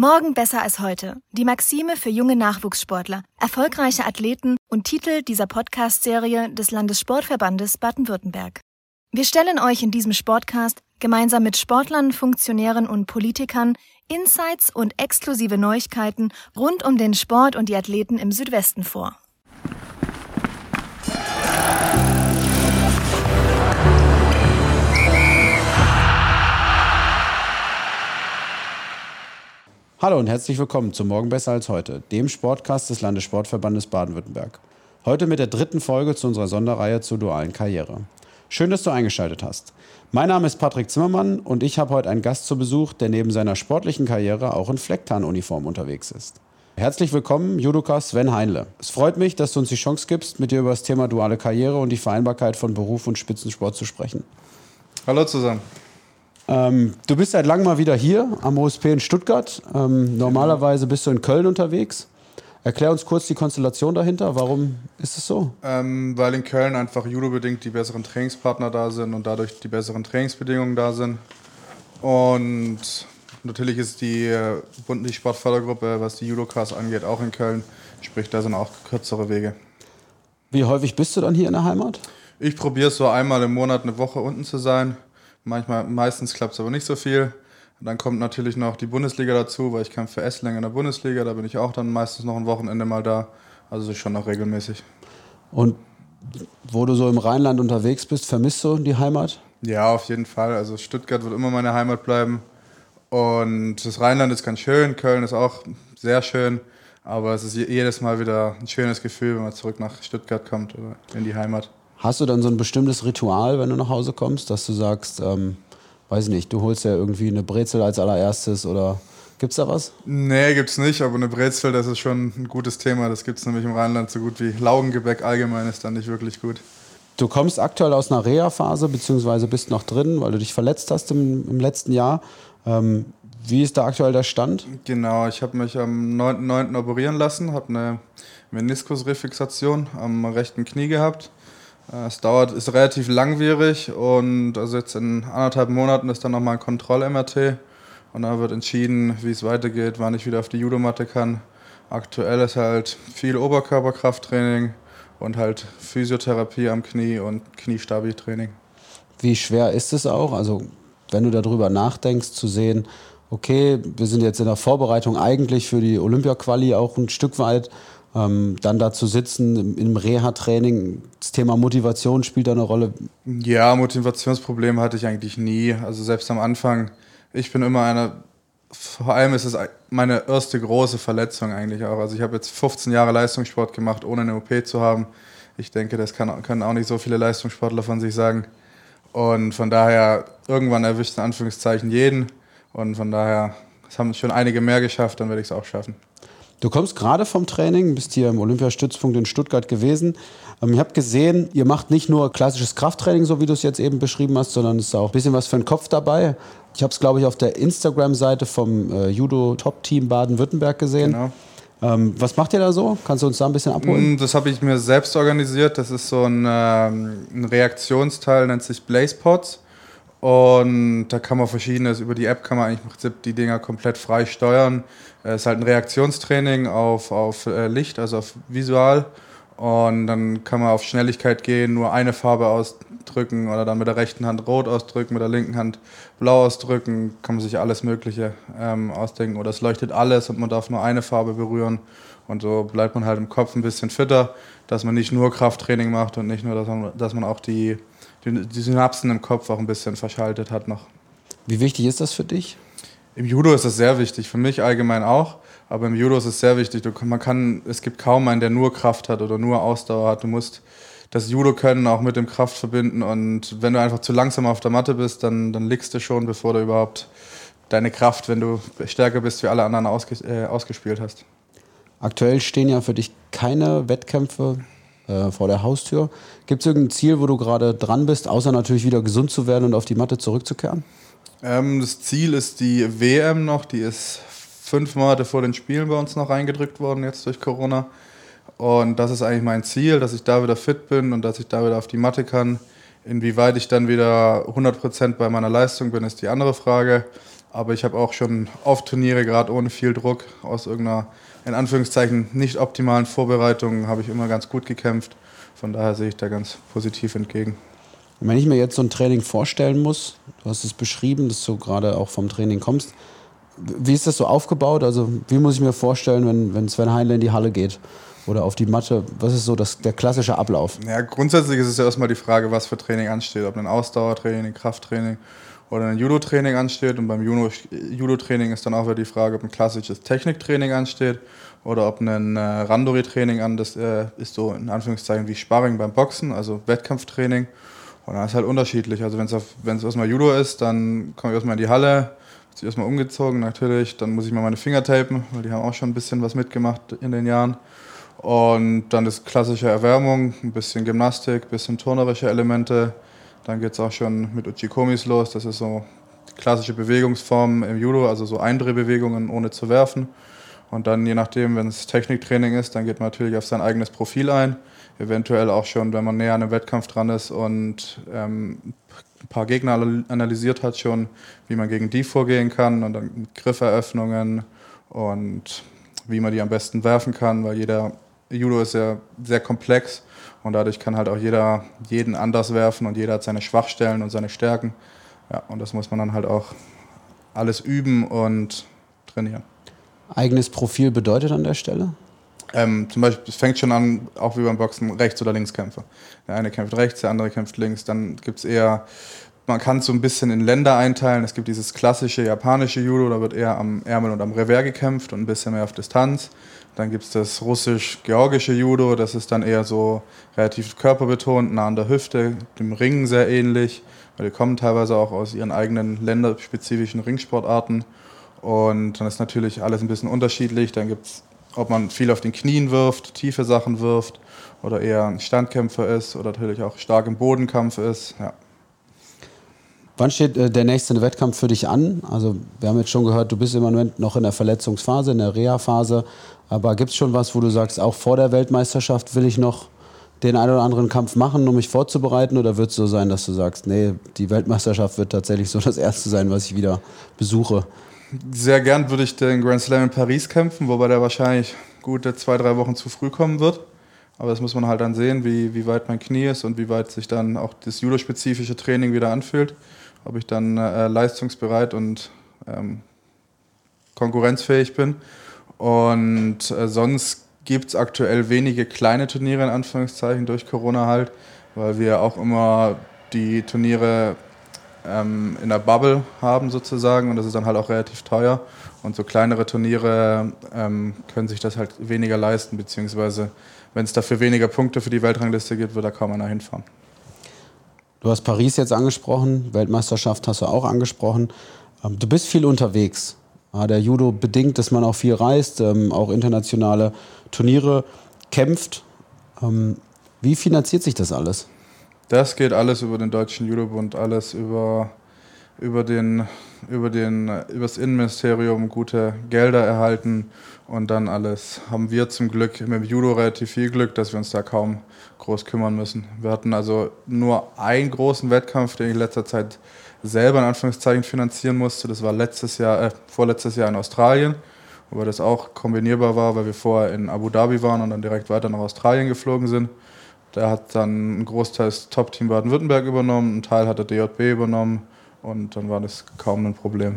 Morgen besser als heute. Die Maxime für junge Nachwuchssportler, erfolgreiche Athleten und Titel dieser Podcast-Serie des Landessportverbandes Baden-Württemberg. Wir stellen euch in diesem Sportcast gemeinsam mit Sportlern, Funktionären und Politikern Insights und exklusive Neuigkeiten rund um den Sport und die Athleten im Südwesten vor. Hallo und herzlich willkommen zu Morgen besser als heute, dem Sportcast des Landessportverbandes Baden-Württemberg. Heute mit der dritten Folge zu unserer Sonderreihe zur dualen Karriere. Schön, dass du eingeschaltet hast. Mein Name ist Patrick Zimmermann und ich habe heute einen Gast zu Besuch, der neben seiner sportlichen Karriere auch in Flecktarnuniform unterwegs ist. Herzlich willkommen, Judoka Sven Heinle. Es freut mich, dass du uns die Chance gibst, mit dir über das Thema duale Karriere und die Vereinbarkeit von Beruf und Spitzensport zu sprechen. Hallo zusammen. Ähm, du bist seit langem mal wieder hier am OSP in Stuttgart. Ähm, normalerweise bist du in Köln unterwegs. Erklär uns kurz die Konstellation dahinter. Warum ist es so? Ähm, weil in Köln einfach judobedingt die besseren Trainingspartner da sind und dadurch die besseren Trainingsbedingungen da sind. Und natürlich ist die, äh, die Sportfördergruppe, was die Judokas angeht, auch in Köln. Sprich, da sind auch kürzere Wege. Wie häufig bist du dann hier in der Heimat? Ich probiere so einmal im Monat eine Woche unten zu sein. Manchmal, meistens klappt es aber nicht so viel. Dann kommt natürlich noch die Bundesliga dazu, weil ich kämpfe für Essling in der Bundesliga. Da bin ich auch dann meistens noch ein Wochenende mal da. Also schon noch regelmäßig. Und wo du so im Rheinland unterwegs bist, vermisst du die Heimat? Ja, auf jeden Fall. Also Stuttgart wird immer meine Heimat bleiben. Und das Rheinland ist ganz schön, Köln ist auch sehr schön. Aber es ist jedes Mal wieder ein schönes Gefühl, wenn man zurück nach Stuttgart kommt oder in die Heimat. Hast du dann so ein bestimmtes Ritual, wenn du nach Hause kommst, dass du sagst, ähm, weiß ich nicht, du holst ja irgendwie eine Brezel als allererstes oder gibt's da was? Nee, gibt's nicht, aber eine Brezel, das ist schon ein gutes Thema. Das gibt's nämlich im Rheinland so gut wie Laugengebäck allgemein ist dann nicht wirklich gut. Du kommst aktuell aus einer Reha-Phase, beziehungsweise bist noch drin, weil du dich verletzt hast im, im letzten Jahr. Ähm, wie ist da aktuell der Stand? Genau, ich habe mich am 9.9. operieren lassen, habe eine Meniskusrefixation am rechten Knie gehabt es dauert, ist relativ langwierig und also jetzt in anderthalb Monaten ist dann nochmal ein Kontroll-MRT und da wird entschieden, wie es weitergeht, wann ich wieder auf die Judomatte kann. Aktuell ist halt viel Oberkörperkrafttraining und halt Physiotherapie am Knie und Kniestabi-Training. Wie schwer ist es auch? Also wenn du darüber nachdenkst, zu sehen, okay, wir sind jetzt in der Vorbereitung eigentlich für die Olympia-Quali auch ein Stück weit ähm, dann da zu sitzen im Reha-Training, das Thema Motivation spielt da eine Rolle? Ja, Motivationsprobleme hatte ich eigentlich nie. Also selbst am Anfang, ich bin immer einer, vor allem ist es meine erste große Verletzung eigentlich auch. Also ich habe jetzt 15 Jahre Leistungssport gemacht, ohne eine OP zu haben. Ich denke, das kann, können auch nicht so viele Leistungssportler von sich sagen. Und von daher, irgendwann erwischt in Anführungszeichen jeden. Und von daher, es haben schon einige mehr geschafft, dann werde ich es auch schaffen. Du kommst gerade vom Training, bist hier im Olympiastützpunkt in Stuttgart gewesen. Ähm, ich habe gesehen, ihr macht nicht nur klassisches Krafttraining, so wie du es jetzt eben beschrieben hast, sondern es ist auch ein bisschen was für den Kopf dabei. Ich habe es, glaube ich, auf der Instagram-Seite vom äh, Judo-Top-Team Baden-Württemberg gesehen. Genau. Ähm, was macht ihr da so? Kannst du uns da ein bisschen abholen? Mm, das habe ich mir selbst organisiert. Das ist so ein, ähm, ein Reaktionsteil, nennt sich Blaze Pods. Und da kann man verschiedenes, über die App kann man eigentlich im Prinzip die Dinger komplett frei steuern. Es ist halt ein Reaktionstraining auf, auf äh, Licht, also auf Visual. Und dann kann man auf Schnelligkeit gehen, nur eine Farbe ausdrücken oder dann mit der rechten Hand rot ausdrücken, mit der linken Hand blau ausdrücken. Kann man sich alles Mögliche ähm, ausdenken. Oder es leuchtet alles und man darf nur eine Farbe berühren. Und so bleibt man halt im Kopf ein bisschen fitter, dass man nicht nur Krafttraining macht und nicht nur, dass man, dass man auch die die, Synapsen im Kopf auch ein bisschen verschaltet hat noch. Wie wichtig ist das für dich? Im Judo ist das sehr wichtig, für mich allgemein auch. Aber im Judo ist es sehr wichtig. Du, man kann, es gibt kaum einen, der nur Kraft hat oder nur Ausdauer hat. Du musst das Judo können auch mit dem Kraft verbinden. Und wenn du einfach zu langsam auf der Matte bist, dann, dann liegst du schon, bevor du überhaupt deine Kraft, wenn du stärker bist wie alle anderen, ausges äh, ausgespielt hast. Aktuell stehen ja für dich keine Wettkämpfe äh, vor der Haustür. Gibt es irgendein Ziel, wo du gerade dran bist, außer natürlich wieder gesund zu werden und auf die Matte zurückzukehren? Ähm, das Ziel ist die WM noch, die ist fünf Monate vor den Spielen bei uns noch reingedrückt worden, jetzt durch Corona. Und das ist eigentlich mein Ziel, dass ich da wieder fit bin und dass ich da wieder auf die Matte kann. Inwieweit ich dann wieder 100% bei meiner Leistung bin, ist die andere Frage. Aber ich habe auch schon oft Turniere, gerade ohne viel Druck, aus irgendeiner, in Anführungszeichen, nicht optimalen Vorbereitung, habe ich immer ganz gut gekämpft. Von daher sehe ich da ganz positiv entgegen. Und wenn ich mir jetzt so ein Training vorstellen muss, du hast es beschrieben, dass du gerade auch vom Training kommst, wie ist das so aufgebaut? Also wie muss ich mir vorstellen, wenn, wenn Sven Heinle in die Halle geht oder auf die Matte? Was ist so das, der klassische Ablauf? Ja, grundsätzlich ist es ja erstmal die Frage, was für Training ansteht. Ob ein Ausdauertraining, Krafttraining oder ein Judo-Training ansteht. Und beim Judo-Training ist dann auch wieder die Frage, ob ein klassisches Techniktraining ansteht oder ob ein äh, Randori-Training an, das äh, ist so in Anführungszeichen wie Sparring beim Boxen, also Wettkampftraining. Und dann ist halt unterschiedlich. Also wenn es erstmal Judo ist, dann komme ich erstmal in die Halle, wird erstmal umgezogen natürlich, dann muss ich mal meine Finger tapen, weil die haben auch schon ein bisschen was mitgemacht in den Jahren. Und dann ist klassische Erwärmung, ein bisschen Gymnastik, ein bisschen turnerische Elemente. Dann geht es auch schon mit Uchikomis los, das ist so klassische Bewegungsform im Judo, also so Eindrehbewegungen ohne zu werfen. Und dann je nachdem, wenn es Techniktraining ist, dann geht man natürlich auf sein eigenes Profil ein. Eventuell auch schon, wenn man näher an einem Wettkampf dran ist und ähm, ein paar Gegner analysiert hat, schon, wie man gegen die vorgehen kann und dann Grifferöffnungen und wie man die am besten werfen kann, weil jeder Judo ist ja sehr komplex und dadurch kann halt auch jeder jeden anders werfen und jeder hat seine Schwachstellen und seine Stärken. Ja, und das muss man dann halt auch alles üben und trainieren. Eigenes Profil bedeutet an der Stelle? Ähm, zum Beispiel, es fängt schon an, auch wie beim Boxen, Rechts- oder Linkskämpfer. Der eine kämpft rechts, der andere kämpft links. Dann gibt es eher, man kann es so ein bisschen in Länder einteilen. Es gibt dieses klassische japanische Judo, da wird eher am Ärmel und am Revers gekämpft und ein bisschen mehr auf Distanz. Dann gibt es das russisch-georgische Judo, das ist dann eher so relativ körperbetont, nah an der Hüfte, dem Ringen sehr ähnlich, weil die kommen teilweise auch aus ihren eigenen länderspezifischen Ringsportarten. Und dann ist natürlich alles ein bisschen unterschiedlich. Dann gibt es ob man viel auf den Knien wirft, tiefe Sachen wirft oder eher ein Standkämpfer ist oder natürlich auch stark im Bodenkampf ist. Ja. Wann steht äh, der nächste Wettkampf für dich an? Also wir haben jetzt schon gehört, du bist im Moment noch in der Verletzungsphase, in der Reha-Phase. Aber gibt es schon was, wo du sagst, auch vor der Weltmeisterschaft will ich noch den einen oder anderen Kampf machen, um mich vorzubereiten? Oder wird es so sein, dass du sagst, nee, die Weltmeisterschaft wird tatsächlich so das Erste sein, was ich wieder besuche? Sehr gern würde ich den Grand Slam in Paris kämpfen, wobei der wahrscheinlich gute zwei, drei Wochen zu früh kommen wird. Aber das muss man halt dann sehen, wie, wie weit mein Knie ist und wie weit sich dann auch das judo-spezifische Training wieder anfühlt. Ob ich dann äh, leistungsbereit und ähm, konkurrenzfähig bin. Und äh, sonst gibt es aktuell wenige kleine Turniere in Anführungszeichen durch Corona halt, weil wir auch immer die Turniere ähm, in der Bubble haben sozusagen und das ist dann halt auch relativ teuer. Und so kleinere Turniere ähm, können sich das halt weniger leisten, beziehungsweise wenn es dafür weniger Punkte für die Weltrangliste gibt, wird da kaum einer hinfahren. Du hast Paris jetzt angesprochen, Weltmeisterschaft hast du auch angesprochen. Ähm, du bist viel unterwegs. Der Judo bedingt, dass man auch viel reist, ähm, auch internationale Turniere kämpft. Ähm, wie finanziert sich das alles? Das geht alles über den Deutschen Judobund, alles über, über, den, über, den, über das Innenministerium gute Gelder erhalten und dann alles haben wir zum Glück mit dem Judo relativ viel Glück, dass wir uns da kaum groß kümmern müssen. Wir hatten also nur einen großen Wettkampf, den ich in letzter Zeit selber in Anführungszeichen finanzieren musste. Das war letztes Jahr, äh, vorletztes Jahr in Australien, wobei das auch kombinierbar war, weil wir vorher in Abu Dhabi waren und dann direkt weiter nach Australien geflogen sind. Der hat dann einen Großteil des Top-Team Baden-Württemberg übernommen, einen Teil hat der DJB übernommen und dann war das kaum ein Problem.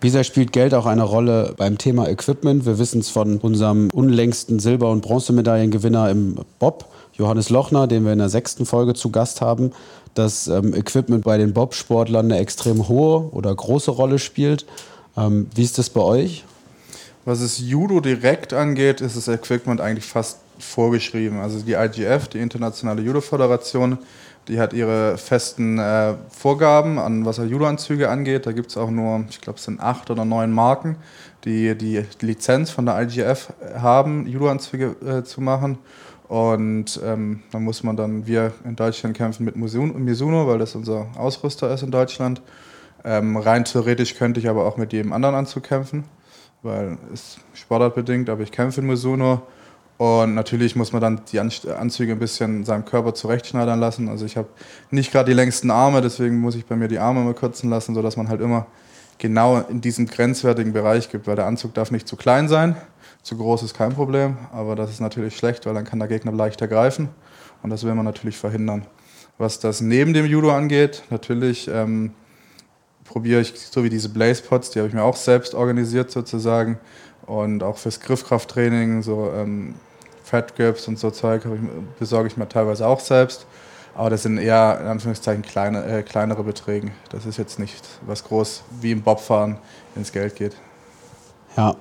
Wie sehr spielt Geld auch eine Rolle beim Thema Equipment? Wir wissen es von unserem unlängsten Silber- und Bronzemedaillengewinner im Bob, Johannes Lochner, den wir in der sechsten Folge zu Gast haben, dass ähm, Equipment bei den Bobsportlern eine extrem hohe oder große Rolle spielt. Ähm, wie ist das bei euch? Was es Judo direkt angeht, ist das Equipment eigentlich fast vorgeschrieben. Also die IGF, die Internationale Judo-Föderation, die hat ihre festen äh, Vorgaben, an was Judo-Anzüge angeht. Da gibt es auch nur, ich glaube, es sind acht oder neun Marken, die die Lizenz von der IGF haben, Judo-Anzüge äh, zu machen. Und ähm, dann muss man dann, wir in Deutschland kämpfen mit Mizuno, weil das unser Ausrüster ist in Deutschland. Ähm, rein theoretisch könnte ich aber auch mit jedem anderen Anzug kämpfen, weil es sportartbedingt, aber ich kämpfe in Mizuno. Und natürlich muss man dann die Anzüge ein bisschen seinem Körper zurechtschneidern lassen. Also ich habe nicht gerade die längsten Arme, deswegen muss ich bei mir die Arme immer kürzen lassen, sodass man halt immer genau in diesem grenzwertigen Bereich gibt, weil der Anzug darf nicht zu klein sein. Zu groß ist kein Problem, aber das ist natürlich schlecht, weil dann kann der Gegner leichter greifen und das will man natürlich verhindern. Was das neben dem Judo angeht, natürlich ähm, probiere ich so wie diese Blaze Pots, die habe ich mir auch selbst organisiert sozusagen und auch fürs Griffkrafttraining, so ähm, Fat Grips und so Zeug besorge ich mir teilweise auch selbst. Aber das sind eher in Anführungszeichen kleine, äh, kleinere Beträge. Das ist jetzt nicht was groß wie im Bobfahren ins Geld geht. Ja.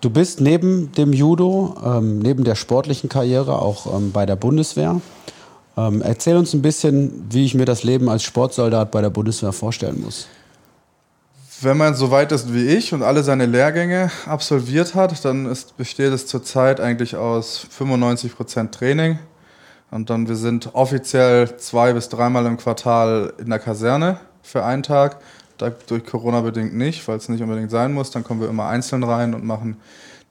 Du bist neben dem Judo, ähm, neben der sportlichen Karriere auch ähm, bei der Bundeswehr. Ähm, erzähl uns ein bisschen, wie ich mir das Leben als Sportsoldat bei der Bundeswehr vorstellen muss. Wenn man so weit ist wie ich und alle seine Lehrgänge absolviert hat, dann ist, besteht es zurzeit eigentlich aus 95 Prozent Training. Und dann, wir sind offiziell zwei bis dreimal im Quartal in der Kaserne für einen Tag. Durch Corona bedingt nicht, weil es nicht unbedingt sein muss. Dann kommen wir immer einzeln rein und machen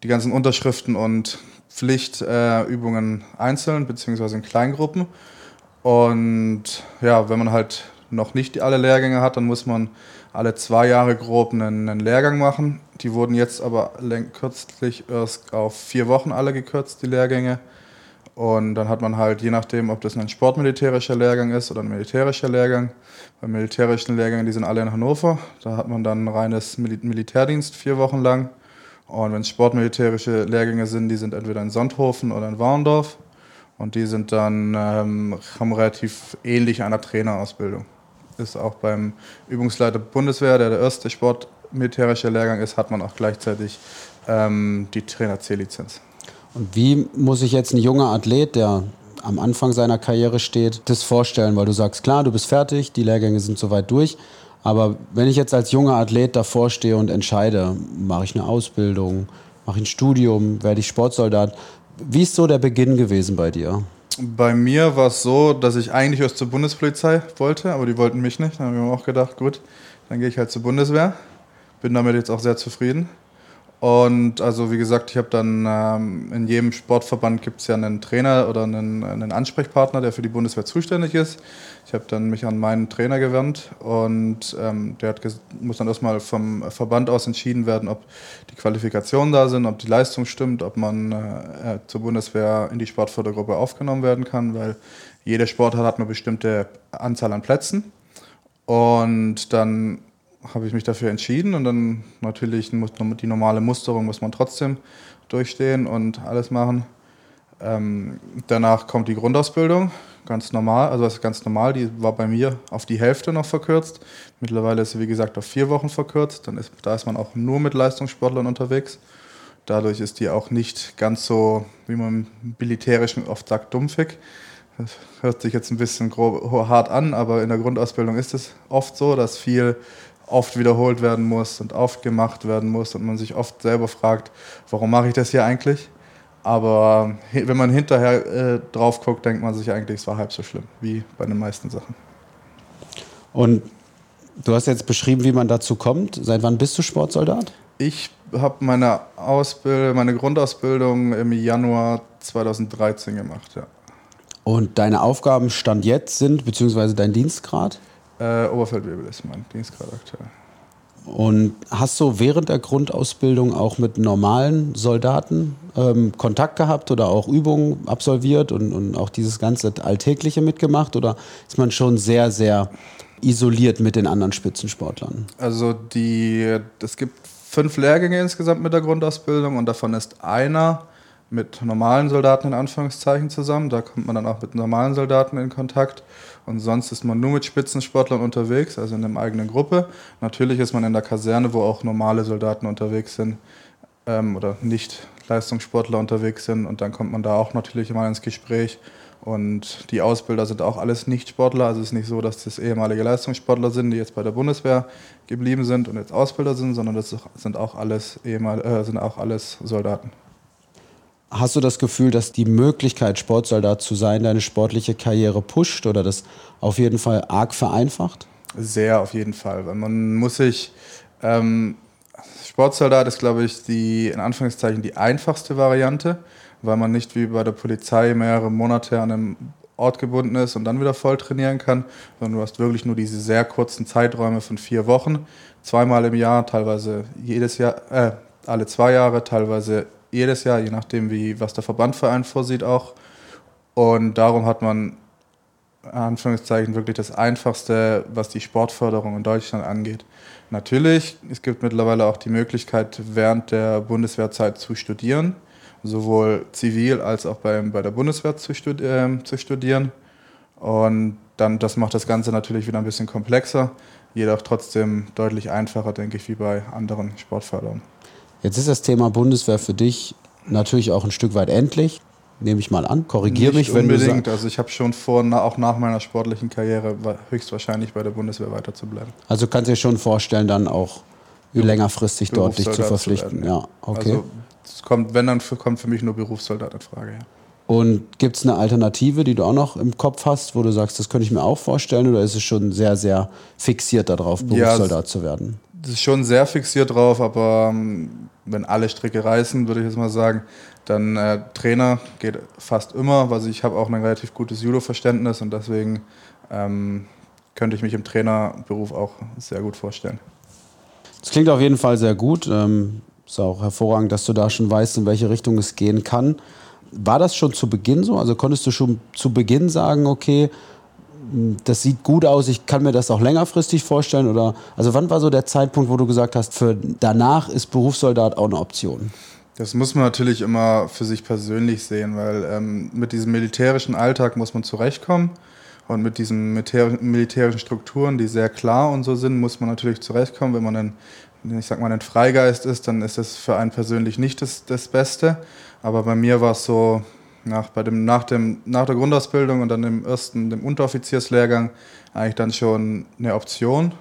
die ganzen Unterschriften und Pflichtübungen äh, einzeln, beziehungsweise in Kleingruppen. Und ja, wenn man halt noch nicht alle Lehrgänge hat, dann muss man alle zwei Jahre grob einen, einen Lehrgang machen. Die wurden jetzt aber kürzlich erst auf vier Wochen alle gekürzt, die Lehrgänge. Und dann hat man halt, je nachdem, ob das ein sportmilitärischer Lehrgang ist oder ein militärischer Lehrgang, beim militärischen Lehrgang, die sind alle in Hannover, da hat man dann reines Mil Militärdienst vier Wochen lang. Und wenn es sportmilitärische Lehrgänge sind, die sind entweder in Sonthofen oder in Warndorf. Und die sind dann, ähm, haben relativ ähnlich einer Trainerausbildung ist auch beim Übungsleiter Bundeswehr, der der erste sportmilitärische Lehrgang ist, hat man auch gleichzeitig ähm, die Trainer-C-Lizenz. Und wie muss sich jetzt ein junger Athlet, der am Anfang seiner Karriere steht, das vorstellen? Weil du sagst, klar, du bist fertig, die Lehrgänge sind soweit durch. Aber wenn ich jetzt als junger Athlet davor stehe und entscheide, mache ich eine Ausbildung, mache ich ein Studium, werde ich Sportsoldat, wie ist so der Beginn gewesen bei dir? Bei mir war es so, dass ich eigentlich erst zur Bundespolizei wollte, aber die wollten mich nicht. Dann haben wir auch gedacht, gut, dann gehe ich halt zur Bundeswehr. Bin damit jetzt auch sehr zufrieden. Und also wie gesagt, ich habe dann ähm, in jedem Sportverband gibt es ja einen Trainer oder einen, einen, Ansprechpartner, der für die Bundeswehr zuständig ist. Ich habe dann mich an meinen Trainer gewandt und ähm, der hat muss dann erstmal vom Verband aus entschieden werden, ob die Qualifikationen da sind, ob die Leistung stimmt, ob man äh, äh zur Bundeswehr in die Sportfördergruppe aufgenommen werden kann, weil jeder Sportart hat eine bestimmte Anzahl an Plätzen. Und dann habe ich mich dafür entschieden und dann natürlich die normale Musterung muss man trotzdem durchstehen und alles machen. Ähm, danach kommt die Grundausbildung, ganz normal, also das ist ganz normal, die war bei mir auf die Hälfte noch verkürzt. Mittlerweile ist sie wie gesagt auf vier Wochen verkürzt, dann ist, da ist man auch nur mit Leistungssportlern unterwegs. Dadurch ist die auch nicht ganz so, wie man im Militärischen oft sagt, dumpfig. Das hört sich jetzt ein bisschen grob, hart an, aber in der Grundausbildung ist es oft so, dass viel oft wiederholt werden muss und oft gemacht werden muss und man sich oft selber fragt, warum mache ich das hier eigentlich? Aber wenn man hinterher äh, drauf guckt, denkt man sich eigentlich, es war halb so schlimm wie bei den meisten Sachen. Und du hast jetzt beschrieben, wie man dazu kommt. Seit wann bist du Sportsoldat? Ich habe meine Ausbildung, meine Grundausbildung im Januar 2013 gemacht, ja. Und deine Aufgaben Stand jetzt sind, beziehungsweise dein Dienstgrad? Äh, Oberfeldwebel ist mein Dienstgrad aktuell. Und hast du während der Grundausbildung auch mit normalen Soldaten ähm, Kontakt gehabt oder auch Übungen absolviert und, und auch dieses ganze Alltägliche mitgemacht? Oder ist man schon sehr, sehr isoliert mit den anderen Spitzensportlern? Also die, es gibt fünf Lehrgänge insgesamt mit der Grundausbildung und davon ist einer mit normalen Soldaten in Anführungszeichen zusammen. Da kommt man dann auch mit normalen Soldaten in Kontakt. Und sonst ist man nur mit Spitzensportlern unterwegs, also in einer eigenen Gruppe. Natürlich ist man in der Kaserne, wo auch normale Soldaten unterwegs sind ähm, oder nicht Leistungssportler unterwegs sind. Und dann kommt man da auch natürlich immer ins Gespräch. Und die Ausbilder sind auch alles Nicht-Sportler. Also es ist nicht so, dass das ehemalige Leistungssportler sind, die jetzt bei der Bundeswehr geblieben sind und jetzt Ausbilder sind, sondern das sind auch alles, ehemal, äh, sind auch alles Soldaten. Hast du das Gefühl, dass die Möglichkeit, Sportsoldat zu sein, deine sportliche Karriere pusht oder das auf jeden Fall arg vereinfacht? Sehr, auf jeden Fall. Weil man muss sich. Ähm, Sportsoldat ist, glaube ich, die in Anführungszeichen die einfachste Variante, weil man nicht wie bei der Polizei mehrere Monate an einem ortgebunden ist und dann wieder voll trainieren kann, sondern du hast wirklich nur diese sehr kurzen Zeiträume von vier Wochen, zweimal im Jahr, teilweise jedes Jahr, äh, alle zwei Jahre, teilweise jedes Jahr, je nachdem, wie, was der Verbandverein vorsieht auch. Und darum hat man Anführungszeichen wirklich das Einfachste, was die Sportförderung in Deutschland angeht. Natürlich, es gibt mittlerweile auch die Möglichkeit, während der Bundeswehrzeit zu studieren, sowohl zivil als auch bei, bei der Bundeswehr zu, studi äh, zu studieren. Und dann, das macht das Ganze natürlich wieder ein bisschen komplexer, jedoch trotzdem deutlich einfacher, denke ich, wie bei anderen Sportförderungen. Jetzt ist das Thema Bundeswehr für dich natürlich auch ein Stück weit endlich nehme ich mal an. Korrigiere mich, wenn unbedingt. du sagst. Also ich habe schon vor, auch nach meiner sportlichen Karriere höchstwahrscheinlich bei der Bundeswehr weiter zu bleiben. Also kannst du dir schon vorstellen, dann auch längerfristig dort dich zu verpflichten. Zu ja, okay. Also es kommt, wenn dann kommt für mich nur Berufssoldat in Frage. Ja. Und gibt es eine Alternative, die du auch noch im Kopf hast, wo du sagst, das könnte ich mir auch vorstellen, oder ist es schon sehr, sehr fixiert darauf, Berufssoldat ja, zu werden? Ist schon sehr fixiert drauf, aber ähm, wenn alle Stricke reißen, würde ich jetzt mal sagen, dann äh, Trainer geht fast immer, weil ich habe auch ein relativ gutes Judo-Verständnis und deswegen ähm, könnte ich mich im Trainerberuf auch sehr gut vorstellen. Das klingt auf jeden Fall sehr gut. Ähm, ist auch hervorragend, dass du da schon weißt, in welche Richtung es gehen kann. War das schon zu Beginn so? Also konntest du schon zu Beginn sagen, okay, das sieht gut aus, ich kann mir das auch längerfristig vorstellen? Oder also wann war so der Zeitpunkt, wo du gesagt hast, für danach ist Berufssoldat auch eine Option? Das muss man natürlich immer für sich persönlich sehen, weil ähm, mit diesem militärischen Alltag muss man zurechtkommen. Und mit diesen militärischen Strukturen, die sehr klar und so sind, muss man natürlich zurechtkommen. Wenn man ein, ich sag mal, ein Freigeist ist, dann ist das für einen persönlich nicht das, das Beste. Aber bei mir war es so, nach, bei dem, nach, dem, nach der Grundausbildung und dann im ersten, dem Unteroffizierslehrgang, eigentlich dann schon eine Option,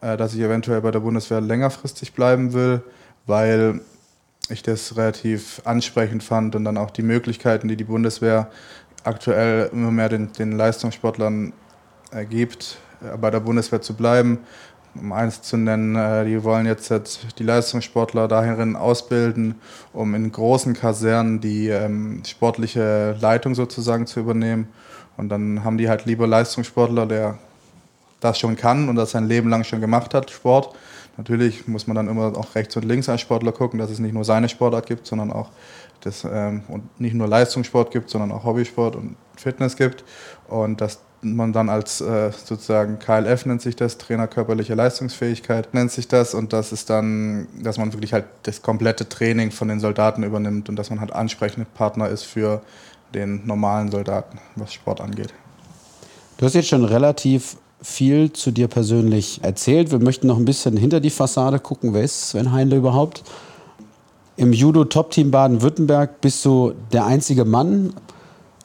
äh, dass ich eventuell bei der Bundeswehr längerfristig bleiben will, weil ich das relativ ansprechend fand und dann auch die Möglichkeiten, die die Bundeswehr aktuell immer mehr den, den Leistungssportlern ergibt, äh, bei der Bundeswehr zu bleiben. Um eins zu nennen, äh, die wollen jetzt die Leistungssportler dahin ausbilden, um in großen Kasernen die ähm, sportliche Leitung sozusagen zu übernehmen. Und dann haben die halt lieber Leistungssportler, der das schon kann und das sein Leben lang schon gemacht hat, Sport, Natürlich muss man dann immer auch rechts und links als Sportler gucken, dass es nicht nur seine Sportart gibt, sondern auch das, ähm, und nicht nur Leistungssport gibt, sondern auch Hobbysport und Fitness gibt. Und dass man dann als äh, sozusagen KLF nennt sich das, Trainer körperliche Leistungsfähigkeit nennt sich das und das ist dann, dass man wirklich halt das komplette Training von den Soldaten übernimmt und dass man halt ansprechende Partner ist für den normalen Soldaten, was Sport angeht. Du hast jetzt schon relativ viel zu dir persönlich erzählt. Wir möchten noch ein bisschen hinter die Fassade gucken. Wer ist Sven Heinle überhaupt? Im Judo-Top-Team Baden-Württemberg bist du der einzige Mann.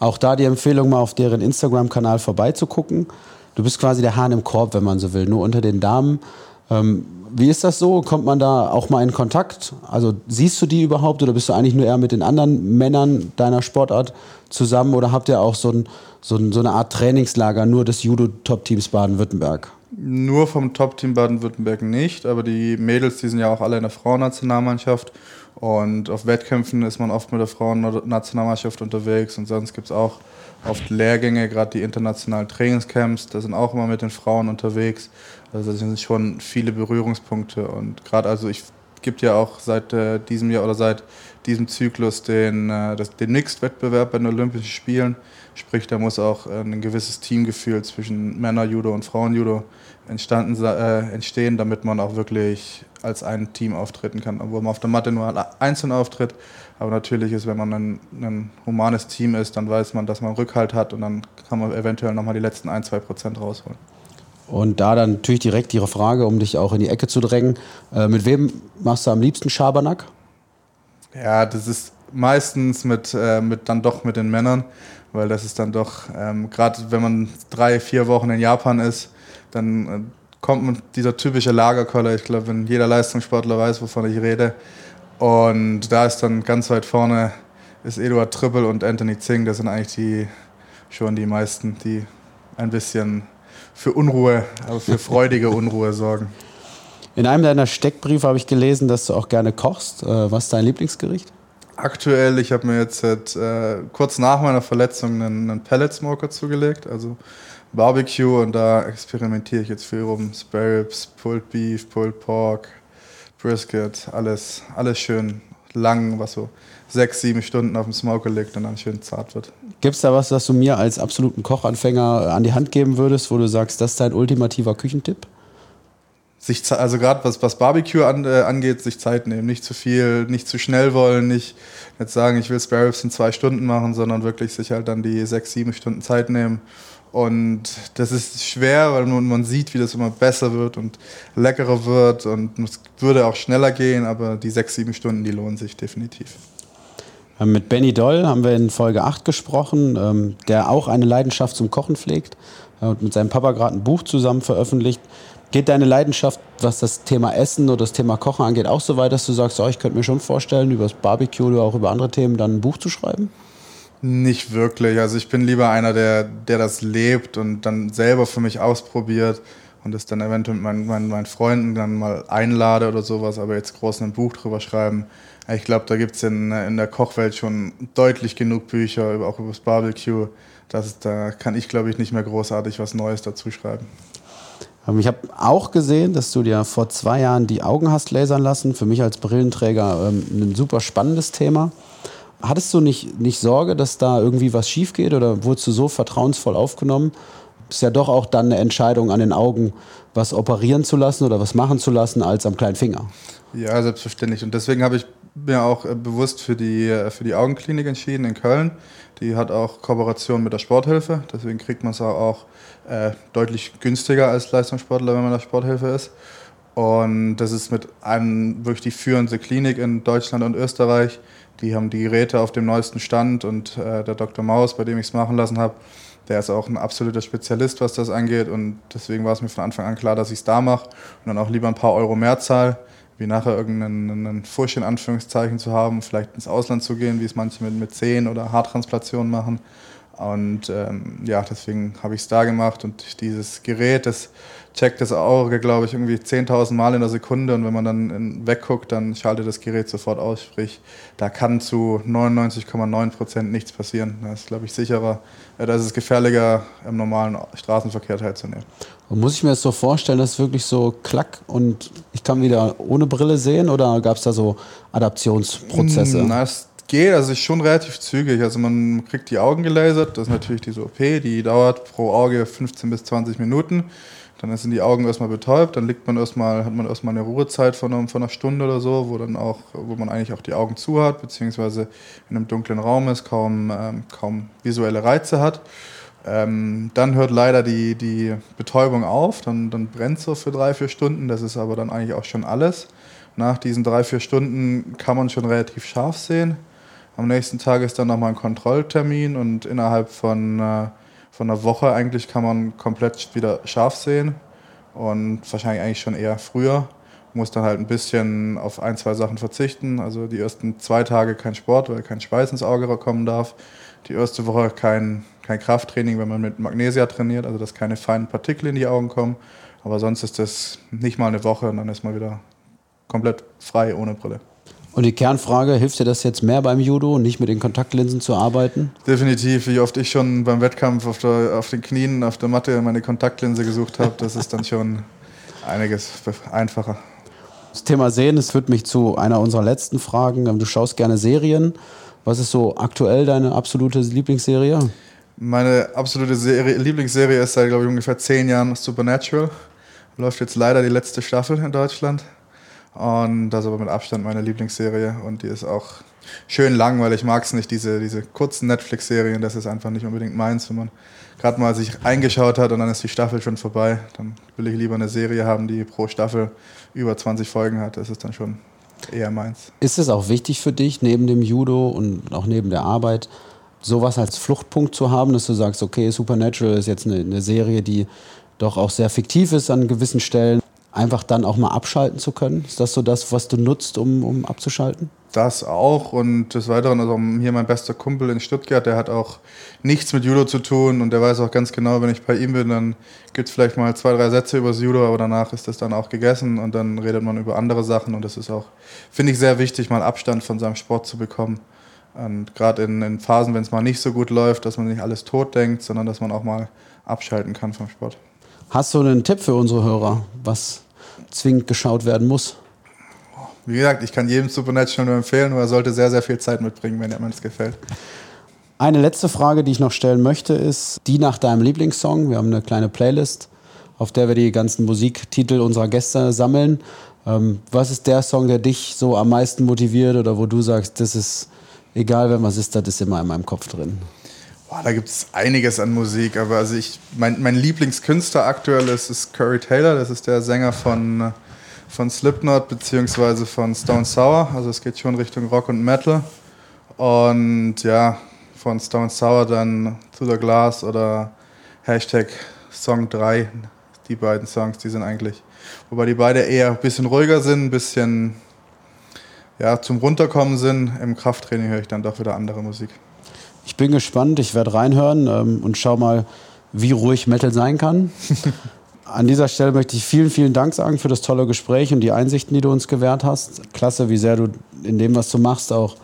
Auch da die Empfehlung, mal auf deren Instagram-Kanal vorbeizugucken. Du bist quasi der Hahn im Korb, wenn man so will, nur unter den Damen. Ähm, wie ist das so? Kommt man da auch mal in Kontakt? Also siehst du die überhaupt oder bist du eigentlich nur eher mit den anderen Männern deiner Sportart zusammen oder habt ihr auch so, ein, so, ein, so eine Art Trainingslager nur des Judo-Top-Teams Baden-Württemberg? Nur vom Top-Team Baden-Württemberg nicht, aber die Mädels, die sind ja auch alle in der Frauennationalmannschaft und auf Wettkämpfen ist man oft mit der Frauennationalmannschaft unterwegs und sonst gibt es auch oft Lehrgänge, gerade die internationalen Trainingscamps, da sind auch immer mit den Frauen unterwegs. Also das sind schon viele Berührungspunkte und gerade also ich gibt ja auch seit äh, diesem Jahr oder seit diesem Zyklus den, äh, den Mixed-Wettbewerb bei den Olympischen Spielen. Sprich, da muss auch äh, ein gewisses Teamgefühl zwischen Männer-Judo und Frauen-Judo entstanden, äh, entstehen, damit man auch wirklich als ein Team auftreten kann. Obwohl man auf der Matte nur einzeln auftritt. Aber natürlich ist, wenn man ein, ein humanes Team ist, dann weiß man, dass man Rückhalt hat und dann kann man eventuell nochmal die letzten ein, zwei Prozent rausholen. Und da dann natürlich direkt Ihre Frage, um dich auch in die Ecke zu drängen. Äh, mit wem machst du am liebsten Schabernack? Ja, das ist meistens mit, äh, mit dann doch mit den Männern, weil das ist dann doch, ähm, gerade wenn man drei, vier Wochen in Japan ist, dann äh, kommt man dieser typische Lagerkoller. Ich glaube, wenn jeder Leistungssportler weiß, wovon ich rede. Und da ist dann ganz weit vorne ist Eduard Trippel und Anthony Zing. Das sind eigentlich die schon die meisten, die ein bisschen für Unruhe, aber für freudige Unruhe sorgen. In einem deiner Steckbriefe habe ich gelesen, dass du auch gerne kochst. Äh, was ist dein Lieblingsgericht? Aktuell, ich habe mir jetzt seit, äh, kurz nach meiner Verletzung einen, einen Pellet Smoker zugelegt, also Barbecue und da experimentiere ich jetzt viel rum. Sparrows, Pulled Beef, Pulled Pork, Brisket, alles, alles schön lang, was so sechs, sieben Stunden auf dem Smoker liegt und dann schön zart wird. Gibt es da was, was du mir als absoluten Kochanfänger an die Hand geben würdest, wo du sagst, das ist dein ultimativer Küchentipp? Sich, also gerade was, was Barbecue an, äh, angeht, sich Zeit nehmen. Nicht zu viel, nicht zu schnell wollen, nicht jetzt sagen, ich will Spare Ribs in zwei Stunden machen, sondern wirklich sich halt dann die sechs, sieben Stunden Zeit nehmen. Und das ist schwer, weil man, man sieht, wie das immer besser wird und leckerer wird und es würde auch schneller gehen, aber die sechs, sieben Stunden, die lohnen sich definitiv. Ähm, mit Benny Doll haben wir in Folge 8 gesprochen, ähm, der auch eine Leidenschaft zum Kochen pflegt und mit seinem Papa gerade ein Buch zusammen veröffentlicht. Geht deine Leidenschaft, was das Thema Essen oder das Thema Kochen angeht, auch so weit, dass du sagst, oh, ich könnte mir schon vorstellen, über das Barbecue oder auch über andere Themen dann ein Buch zu schreiben? Nicht wirklich. Also ich bin lieber einer, der, der das lebt und dann selber für mich ausprobiert und das dann eventuell mit meinen, meinen, meinen Freunden dann mal einlade oder sowas, aber jetzt groß ein Buch drüber schreiben. Ich glaube, da gibt es in, in der Kochwelt schon deutlich genug Bücher, auch über das Barbecue. Das, da kann ich, glaube ich, nicht mehr großartig was Neues dazu schreiben. Ähm, ich habe auch gesehen, dass du dir vor zwei Jahren die Augen hast lasern lassen. Für mich als Brillenträger ähm, ein super spannendes Thema. Hattest du nicht, nicht Sorge, dass da irgendwie was schief geht oder wurdest du so vertrauensvoll aufgenommen? Ist ja doch auch dann eine Entscheidung an den Augen, was operieren zu lassen oder was machen zu lassen, als am kleinen Finger. Ja, selbstverständlich. Und deswegen habe ich mir auch äh, bewusst für die, äh, für die Augenklinik entschieden in Köln. Die hat auch Kooperation mit der Sporthilfe. Deswegen kriegt man es auch äh, deutlich günstiger als Leistungssportler, wenn man der Sporthilfe ist. Und das ist mit einem wirklich die führende Klinik in Deutschland und Österreich. Die haben die Geräte auf dem neuesten Stand und äh, der Dr. Maus, bei dem ich es machen lassen habe, der ist auch ein absoluter Spezialist, was das angeht. Und deswegen war es mir von Anfang an klar, dass ich es da mache und dann auch lieber ein paar Euro mehr zahle, wie nachher irgendeinen Furcht in Anführungszeichen zu haben, vielleicht ins Ausland zu gehen, wie es manche mit, mit Zehen oder Haartransplantationen machen. Und ähm, ja, deswegen habe ich es da gemacht und dieses Gerät, das checkt das Auge, glaube ich, irgendwie 10.000 Mal in der Sekunde und wenn man dann wegguckt, dann schaltet das Gerät sofort aus. Sprich, da kann zu 99,9 Prozent nichts passieren. Das ist, glaube ich, sicherer. Äh, da ist es gefährlicher, im normalen Straßenverkehr teilzunehmen. Und muss ich mir das so vorstellen, dass es wirklich so klack und ich kann wieder ohne Brille sehen oder gab es da so Adaptionsprozesse? Na, es geht, also ist schon relativ zügig. Also man kriegt die Augen gelasert, das ist natürlich diese OP, die dauert pro Auge 15 bis 20 Minuten. Dann sind die Augen erstmal betäubt, dann liegt man erstmal, hat man erstmal eine Ruhezeit von, einer, von einer Stunde oder so, wo dann auch, wo man eigentlich auch die Augen zu hat, beziehungsweise in einem dunklen Raum ist, kaum, ähm, kaum visuelle Reize hat. Ähm, dann hört leider die, die Betäubung auf, dann, dann brennt so für drei, vier Stunden, das ist aber dann eigentlich auch schon alles. Nach diesen drei, vier Stunden kann man schon relativ scharf sehen. Am nächsten Tag ist dann nochmal ein Kontrolltermin und innerhalb von äh, von einer Woche eigentlich kann man komplett wieder scharf sehen und wahrscheinlich eigentlich schon eher früher. Muss dann halt ein bisschen auf ein, zwei Sachen verzichten. Also die ersten zwei Tage kein Sport, weil kein Schweiß ins Auge kommen darf. Die erste Woche kein, kein Krafttraining, wenn man mit Magnesia trainiert, also dass keine feinen Partikel in die Augen kommen. Aber sonst ist das nicht mal eine Woche und dann ist man wieder komplett frei ohne Brille. Und die Kernfrage, hilft dir das jetzt mehr beim Judo, nicht mit den Kontaktlinsen zu arbeiten? Definitiv, wie oft ich schon beim Wettkampf auf, der, auf den Knien, auf der Matte meine Kontaktlinse gesucht habe, das ist dann schon einiges einfacher. Das Thema Sehen, das führt mich zu einer unserer letzten Fragen. Du schaust gerne Serien. Was ist so aktuell deine absolute Lieblingsserie? Meine absolute Serie, Lieblingsserie ist seit, glaube ich, ungefähr zehn Jahren Supernatural. Läuft jetzt leider die letzte Staffel in Deutschland. Und das ist aber mit Abstand meine Lieblingsserie und die ist auch schön lang, weil ich mag es nicht, diese, diese kurzen Netflix-Serien, das ist einfach nicht unbedingt meins. Wenn man gerade mal sich eingeschaut hat und dann ist die Staffel schon vorbei, dann will ich lieber eine Serie haben, die pro Staffel über 20 Folgen hat. Das ist dann schon eher meins. Ist es auch wichtig für dich, neben dem Judo und auch neben der Arbeit, sowas als Fluchtpunkt zu haben, dass du sagst, okay, Supernatural ist jetzt eine, eine Serie, die doch auch sehr fiktiv ist an gewissen Stellen, einfach dann auch mal abschalten zu können? Ist das so das, was du nutzt, um, um abzuschalten? Das auch und des Weiteren, also hier mein bester Kumpel in Stuttgart, der hat auch nichts mit Judo zu tun und der weiß auch ganz genau, wenn ich bei ihm bin, dann gibt es vielleicht mal zwei, drei Sätze über das Judo, aber danach ist das dann auch gegessen und dann redet man über andere Sachen und das ist auch, finde ich, sehr wichtig, mal Abstand von seinem Sport zu bekommen. Und gerade in, in Phasen, wenn es mal nicht so gut läuft, dass man nicht alles tot denkt, sondern dass man auch mal abschalten kann vom Sport. Hast du einen Tipp für unsere Hörer, was zwingend geschaut werden muss? Wie gesagt, ich kann jedem Supernatural nur empfehlen, nur er sollte sehr, sehr viel Zeit mitbringen, wenn ihm das gefällt. Eine letzte Frage, die ich noch stellen möchte, ist die nach deinem Lieblingssong. Wir haben eine kleine Playlist, auf der wir die ganzen Musiktitel unserer Gäste sammeln. Ähm, was ist der Song, der dich so am meisten motiviert oder wo du sagst, das ist egal, wenn was ist, das ist immer in meinem Kopf drin? Boah, da gibt es einiges an Musik, aber also ich, mein, mein Lieblingskünstler aktuell ist, ist Curry Taylor, das ist der Sänger von von Slipknot beziehungsweise von Stone Sour. Also es geht schon Richtung Rock und Metal. Und ja, von Stone Sour dann To the Glass oder Hashtag Song 3. Die beiden Songs, die sind eigentlich, wobei die beide eher ein bisschen ruhiger sind, ein bisschen ja, zum Runterkommen sind. Im Krafttraining höre ich dann doch wieder andere Musik. Ich bin gespannt, ich werde reinhören ähm, und schau mal, wie ruhig Metal sein kann. An dieser Stelle möchte ich vielen, vielen Dank sagen für das tolle Gespräch und die Einsichten, die du uns gewährt hast. Klasse, wie sehr du in dem, was du machst, auch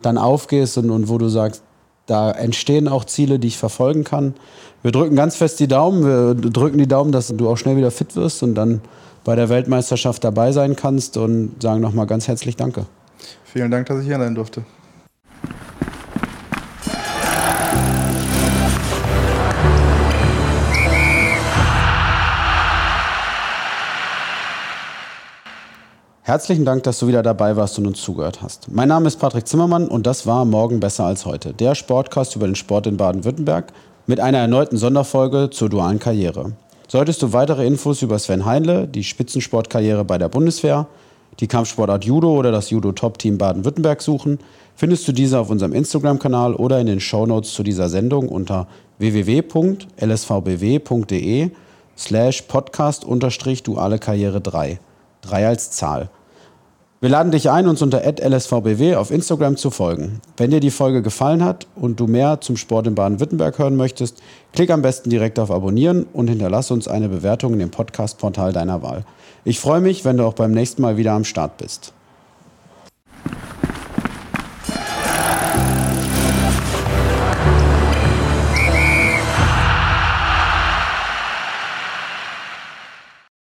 dann aufgehst und, und wo du sagst, da entstehen auch Ziele, die ich verfolgen kann. Wir drücken ganz fest die Daumen. Wir drücken die Daumen, dass du auch schnell wieder fit wirst und dann bei der Weltmeisterschaft dabei sein kannst und sagen nochmal ganz herzlich Danke. Vielen Dank, dass ich hier sein durfte. Herzlichen Dank, dass du wieder dabei warst und uns zugehört hast. Mein Name ist Patrick Zimmermann und das war Morgen besser als heute, der Sportcast über den Sport in Baden-Württemberg mit einer erneuten Sonderfolge zur dualen Karriere. Solltest du weitere Infos über Sven Heinle, die Spitzensportkarriere bei der Bundeswehr, die Kampfsportart Judo oder das Judo-Top-Team Baden-Württemberg suchen, findest du diese auf unserem Instagram-Kanal oder in den Shownotes zu dieser Sendung unter www.lsvbw.de slash podcast-duale Karriere 3. 3 als Zahl. Wir laden dich ein, uns unter lsvbw auf Instagram zu folgen. Wenn dir die Folge gefallen hat und du mehr zum Sport in Baden-Württemberg hören möchtest, klick am besten direkt auf Abonnieren und hinterlass uns eine Bewertung in dem Podcast-Portal deiner Wahl. Ich freue mich, wenn du auch beim nächsten Mal wieder am Start bist.